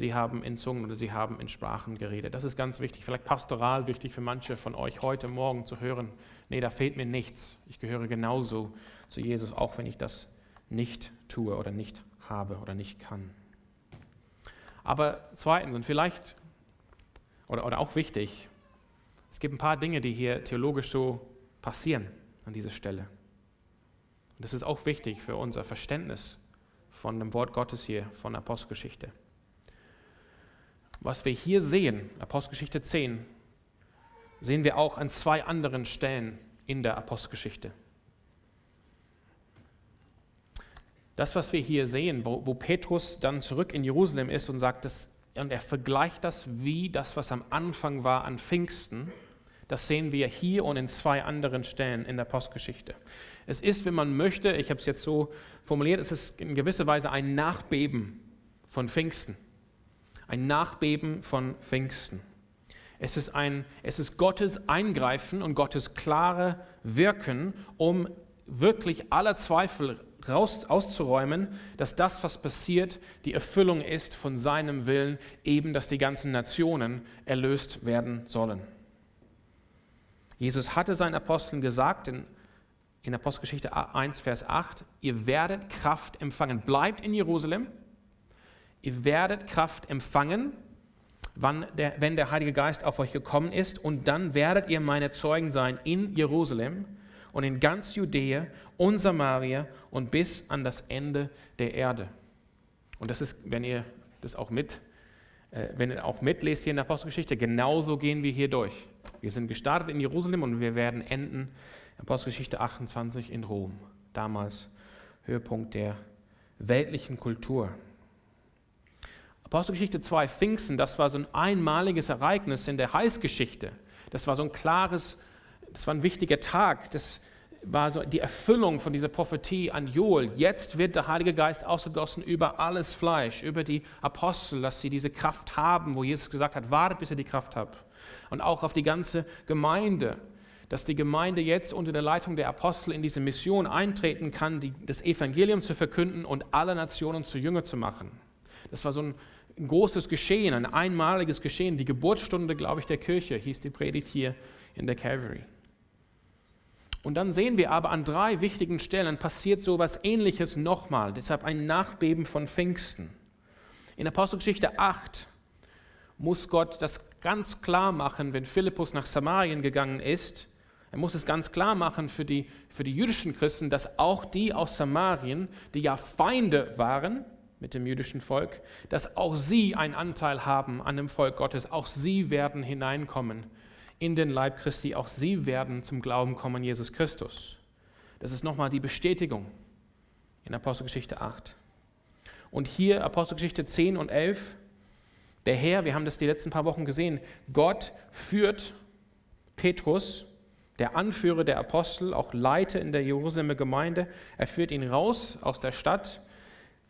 sie haben in Zungen oder sie haben in Sprachen geredet. Das ist ganz wichtig, vielleicht pastoral wichtig für manche von euch heute Morgen zu hören. Nee, da fehlt mir nichts. Ich gehöre genauso zu Jesus, auch wenn ich das nicht tue oder nicht habe oder nicht kann. Aber zweitens, und vielleicht oder, oder auch wichtig, es gibt ein paar Dinge, die hier theologisch so passieren an dieser Stelle. Und das ist auch wichtig für unser Verständnis von dem Wort Gottes hier, von der Apostelgeschichte. Was wir hier sehen, Apostelgeschichte 10, sehen wir auch an zwei anderen Stellen in der Apostelgeschichte. Das, was wir hier sehen, wo, wo Petrus dann zurück in Jerusalem ist und sagt, dass und er vergleicht das wie das, was am Anfang war an Pfingsten. Das sehen wir hier und in zwei anderen Stellen in der Postgeschichte. Es ist, wenn man möchte, ich habe es jetzt so formuliert, es ist in gewisser Weise ein Nachbeben von Pfingsten. Ein Nachbeben von Pfingsten. Es ist, ein, es ist Gottes Eingreifen und Gottes klare Wirken, um wirklich aller Zweifel raus, auszuräumen, dass das, was passiert, die Erfüllung ist von seinem Willen, eben, dass die ganzen Nationen erlöst werden sollen. Jesus hatte seinen Aposteln gesagt in, in Apostelgeschichte 1, Vers 8, ihr werdet Kraft empfangen. Bleibt in Jerusalem, ihr werdet Kraft empfangen, der, wenn der Heilige Geist auf euch gekommen ist, und dann werdet ihr meine Zeugen sein in Jerusalem und in ganz Judäa und Samaria und bis an das Ende der Erde. Und das ist, wenn ihr das auch mit, äh, wenn ihr auch mitlest hier in der Apostelgeschichte, genauso gehen wir hier durch. Wir sind gestartet in Jerusalem und wir werden enden, Apostelgeschichte 28 in Rom, damals Höhepunkt der weltlichen Kultur. Apostelgeschichte 2, Pfingsten, das war so ein einmaliges Ereignis in der Heilsgeschichte. Das war so ein klares das war ein wichtiger Tag. Das war so die Erfüllung von dieser Prophetie an Joel. Jetzt wird der Heilige Geist ausgegossen über alles Fleisch, über die Apostel, dass sie diese Kraft haben, wo Jesus gesagt hat, wartet, bis ihr die Kraft habt. Und auch auf die ganze Gemeinde, dass die Gemeinde jetzt unter der Leitung der Apostel in diese Mission eintreten kann, die, das Evangelium zu verkünden und alle Nationen zu Jünger zu machen. Das war so ein großes Geschehen, ein einmaliges Geschehen. Die Geburtsstunde, glaube ich, der Kirche hieß die Predigt hier in der Calvary. Und dann sehen wir aber an drei wichtigen Stellen passiert so etwas Ähnliches nochmal, deshalb ein Nachbeben von Pfingsten. In Apostelgeschichte 8 muss Gott das ganz klar machen, wenn Philippus nach Samarien gegangen ist. Er muss es ganz klar machen für die, für die jüdischen Christen, dass auch die aus Samarien, die ja Feinde waren mit dem jüdischen Volk, dass auch sie einen Anteil haben an dem Volk Gottes. Auch sie werden hineinkommen in den Leib Christi, auch sie werden zum Glauben kommen, Jesus Christus. Das ist nochmal die Bestätigung in Apostelgeschichte 8. Und hier Apostelgeschichte 10 und 11, der Herr, wir haben das die letzten paar Wochen gesehen, Gott führt Petrus, der Anführer der Apostel, auch Leiter in der Jerusalemer Gemeinde, er führt ihn raus aus der Stadt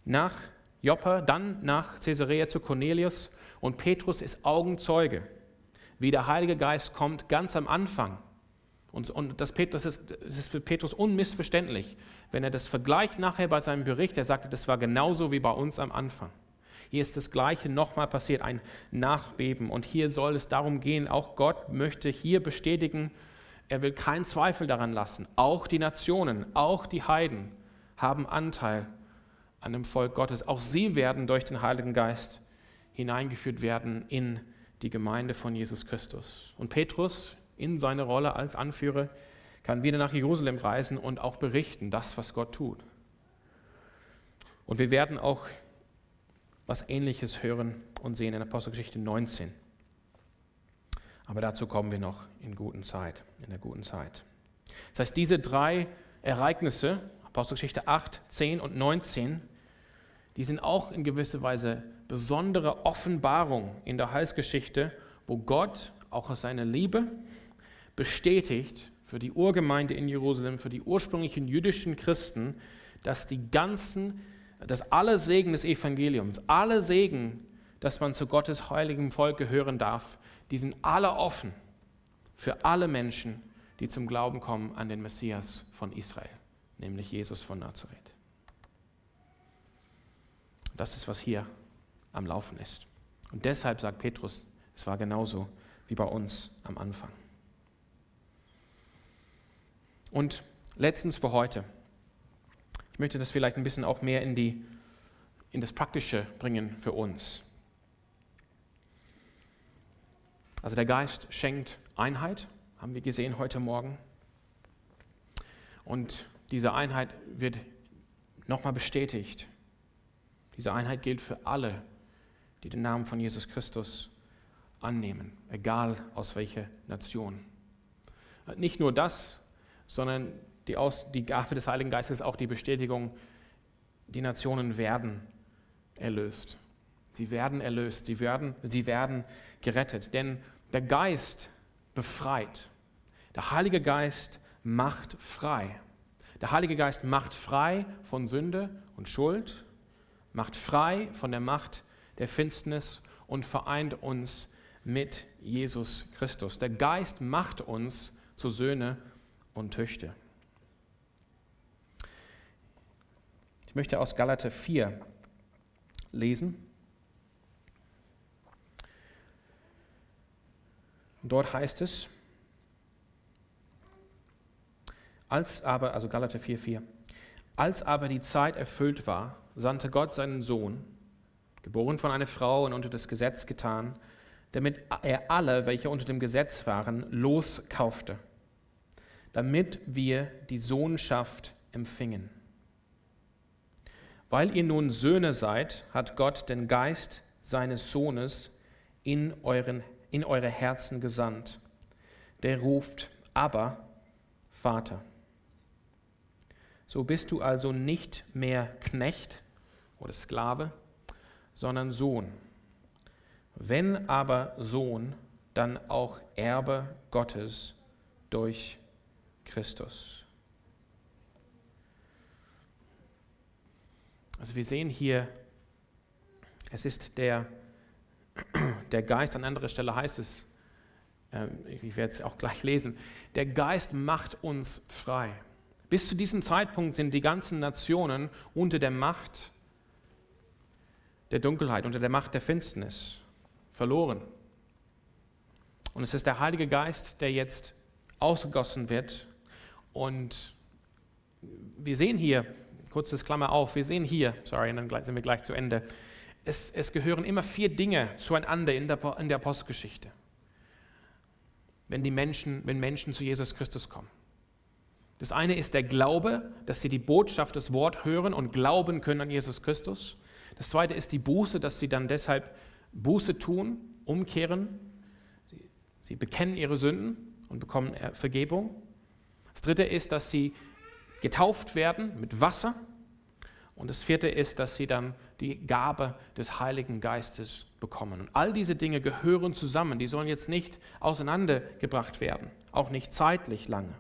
nach Joppa, dann nach Caesarea zu Cornelius und Petrus ist Augenzeuge wie der Heilige Geist kommt ganz am Anfang. Und, und das, das, ist, das ist für Petrus unmissverständlich, wenn er das vergleicht nachher bei seinem Bericht. Er sagte, das war genauso wie bei uns am Anfang. Hier ist das Gleiche nochmal passiert, ein Nachbeben. Und hier soll es darum gehen, auch Gott möchte hier bestätigen, er will keinen Zweifel daran lassen. Auch die Nationen, auch die Heiden haben Anteil an dem Volk Gottes. Auch sie werden durch den Heiligen Geist hineingeführt werden in die Gemeinde von Jesus Christus. Und Petrus in seiner Rolle als Anführer kann wieder nach Jerusalem reisen und auch berichten, das, was Gott tut. Und wir werden auch was Ähnliches hören und sehen in Apostelgeschichte 19. Aber dazu kommen wir noch in guten Zeit, in der guten Zeit. Das heißt, diese drei Ereignisse, Apostelgeschichte 8, 10 und 19, die sind auch in gewisser Weise besondere Offenbarung in der Heilsgeschichte, wo Gott auch aus seiner Liebe bestätigt für die Urgemeinde in Jerusalem, für die ursprünglichen jüdischen Christen, dass die ganzen, dass alle Segen des Evangeliums, alle Segen dass man zu Gottes heiligem Volk gehören darf, die sind alle offen für alle Menschen, die zum Glauben kommen an den Messias von Israel, nämlich Jesus von Nazareth. Das ist, was hier am Laufen ist. Und deshalb sagt Petrus, es war genauso wie bei uns am Anfang. Und letztens für heute. Ich möchte das vielleicht ein bisschen auch mehr in, die, in das Praktische bringen für uns. Also der Geist schenkt Einheit, haben wir gesehen heute Morgen. Und diese Einheit wird nochmal bestätigt. Diese Einheit gilt für alle, die den Namen von Jesus Christus annehmen, egal aus welcher Nation. Nicht nur das, sondern die, Aus die Gabe des Heiligen Geistes ist auch die Bestätigung, die Nationen werden erlöst. Sie werden erlöst, sie werden, sie werden gerettet. Denn der Geist befreit. Der Heilige Geist macht frei. Der Heilige Geist macht frei von Sünde und Schuld, macht frei von der Macht der Finsternis und vereint uns mit Jesus Christus. Der Geist macht uns zu Söhne und Töchter. Ich möchte aus Galater 4 lesen. Dort heißt es, als aber, also Galater 4,4, als aber die Zeit erfüllt war, sandte Gott seinen Sohn, geboren von einer Frau und unter das Gesetz getan, damit er alle, welche unter dem Gesetz waren, loskaufte, damit wir die Sohnschaft empfingen. Weil ihr nun Söhne seid, hat Gott den Geist seines Sohnes in, euren, in eure Herzen gesandt. Der ruft, aber Vater. So bist du also nicht mehr Knecht oder Sklave, sondern Sohn. Wenn aber Sohn, dann auch Erbe Gottes durch Christus. Also wir sehen hier, es ist der, der Geist, an anderer Stelle heißt es, ähm, ich werde es auch gleich lesen, der Geist macht uns frei. Bis zu diesem Zeitpunkt sind die ganzen Nationen unter der Macht der Dunkelheit, unter der Macht der Finsternis verloren. Und es ist der Heilige Geist, der jetzt ausgegossen wird. Und wir sehen hier, kurzes Klammer auf, wir sehen hier, sorry, dann sind wir gleich zu Ende, es, es gehören immer vier Dinge zueinander in der, in der Apostelgeschichte, wenn, die Menschen, wenn Menschen zu Jesus Christus kommen. Das eine ist der Glaube, dass sie die Botschaft, das Wort hören und glauben können an Jesus Christus. Das zweite ist die Buße, dass sie dann deshalb Buße tun, umkehren. Sie, sie bekennen ihre Sünden und bekommen Vergebung. Das dritte ist, dass sie getauft werden mit Wasser. Und das vierte ist, dass sie dann die Gabe des Heiligen Geistes bekommen. Und all diese Dinge gehören zusammen. Die sollen jetzt nicht auseinandergebracht werden, auch nicht zeitlich lange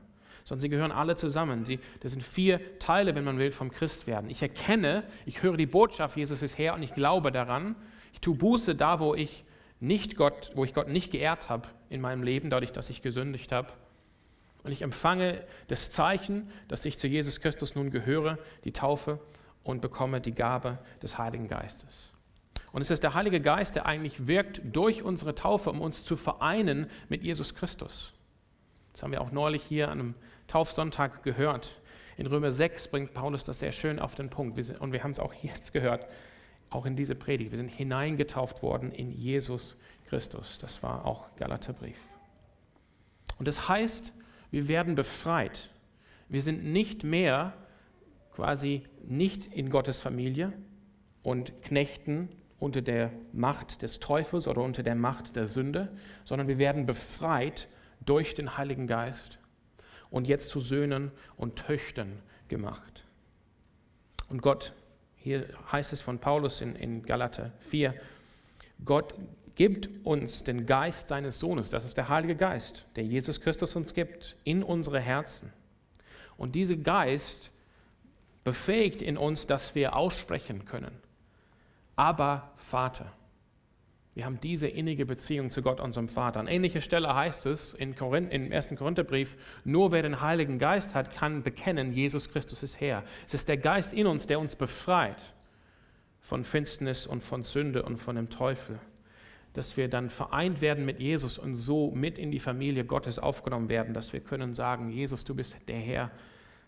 sondern sie gehören alle zusammen. Sie, das sind vier Teile, wenn man will, vom Christwerden. Ich erkenne, ich höre die Botschaft, Jesus ist Herr und ich glaube daran. Ich tue Buße da, wo ich nicht Gott, wo ich Gott nicht geehrt habe in meinem Leben, dadurch, dass ich gesündigt habe. Und ich empfange das Zeichen, dass ich zu Jesus Christus nun gehöre, die Taufe und bekomme die Gabe des Heiligen Geistes. Und es ist der Heilige Geist, der eigentlich wirkt durch unsere Taufe, um uns zu vereinen mit Jesus Christus. Das haben wir auch neulich hier an einem Taufsonntag gehört. In Römer 6 bringt Paulus das sehr schön auf den Punkt. und wir haben es auch jetzt gehört, auch in diese Predigt. Wir sind hineingetauft worden in Jesus Christus. Das war auch Galaterbrief. Und das heißt, wir werden befreit. Wir sind nicht mehr quasi nicht in Gottes Familie und Knechten unter der Macht des Teufels oder unter der Macht der Sünde, sondern wir werden befreit durch den Heiligen Geist und jetzt zu Söhnen und Töchtern gemacht. Und Gott, hier heißt es von Paulus in, in Galater 4, Gott gibt uns den Geist seines Sohnes, das ist der Heilige Geist, der Jesus Christus uns gibt, in unsere Herzen. Und dieser Geist befähigt in uns, dass wir aussprechen können. Aber Vater. Wir haben diese innige Beziehung zu Gott, unserem Vater. An ähnlicher Stelle heißt es in Korinth, im 1. Korintherbrief, nur wer den Heiligen Geist hat, kann bekennen, Jesus Christus ist Herr. Es ist der Geist in uns, der uns befreit von Finsternis und von Sünde und von dem Teufel. Dass wir dann vereint werden mit Jesus und so mit in die Familie Gottes aufgenommen werden, dass wir können sagen, Jesus, du bist der Herr,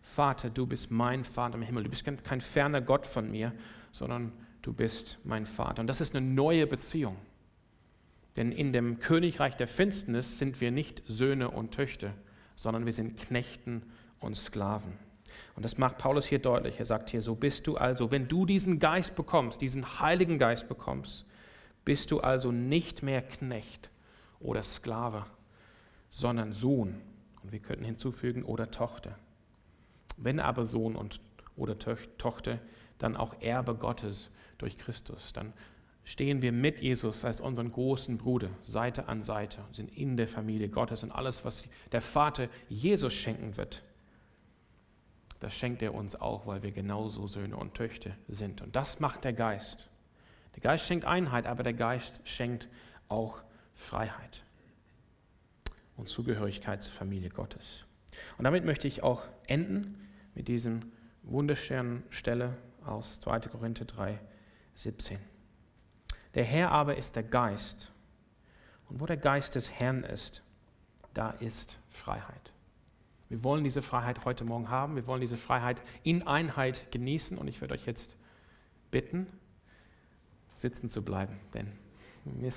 Vater, du bist mein Vater im Himmel. Du bist kein ferner Gott von mir, sondern du bist mein Vater. Und das ist eine neue Beziehung. Denn in dem Königreich der Finsternis sind wir nicht Söhne und Töchter, sondern wir sind Knechten und Sklaven. Und das macht Paulus hier deutlich. Er sagt hier, so bist du also, wenn du diesen Geist bekommst, diesen Heiligen Geist bekommst, bist du also nicht mehr Knecht oder Sklave, sondern Sohn. Und wir könnten hinzufügen, oder Tochter. Wenn aber Sohn und, oder Tochter, dann auch Erbe Gottes durch Christus. Dann stehen wir mit Jesus als unseren großen Bruder, Seite an Seite, sind in der Familie Gottes und alles, was der Vater Jesus schenken wird, das schenkt er uns auch, weil wir genauso Söhne und Töchter sind. Und das macht der Geist. Der Geist schenkt Einheit, aber der Geist schenkt auch Freiheit und Zugehörigkeit zur Familie Gottes. Und damit möchte ich auch enden mit diesem wunderschönen Stelle aus 2. Korinther 3, 17. Der Herr aber ist der Geist. Und wo der Geist des Herrn ist, da ist Freiheit. Wir wollen diese Freiheit heute Morgen haben. Wir wollen diese Freiheit in Einheit genießen. Und ich würde euch jetzt bitten, sitzen zu bleiben, denn mir ist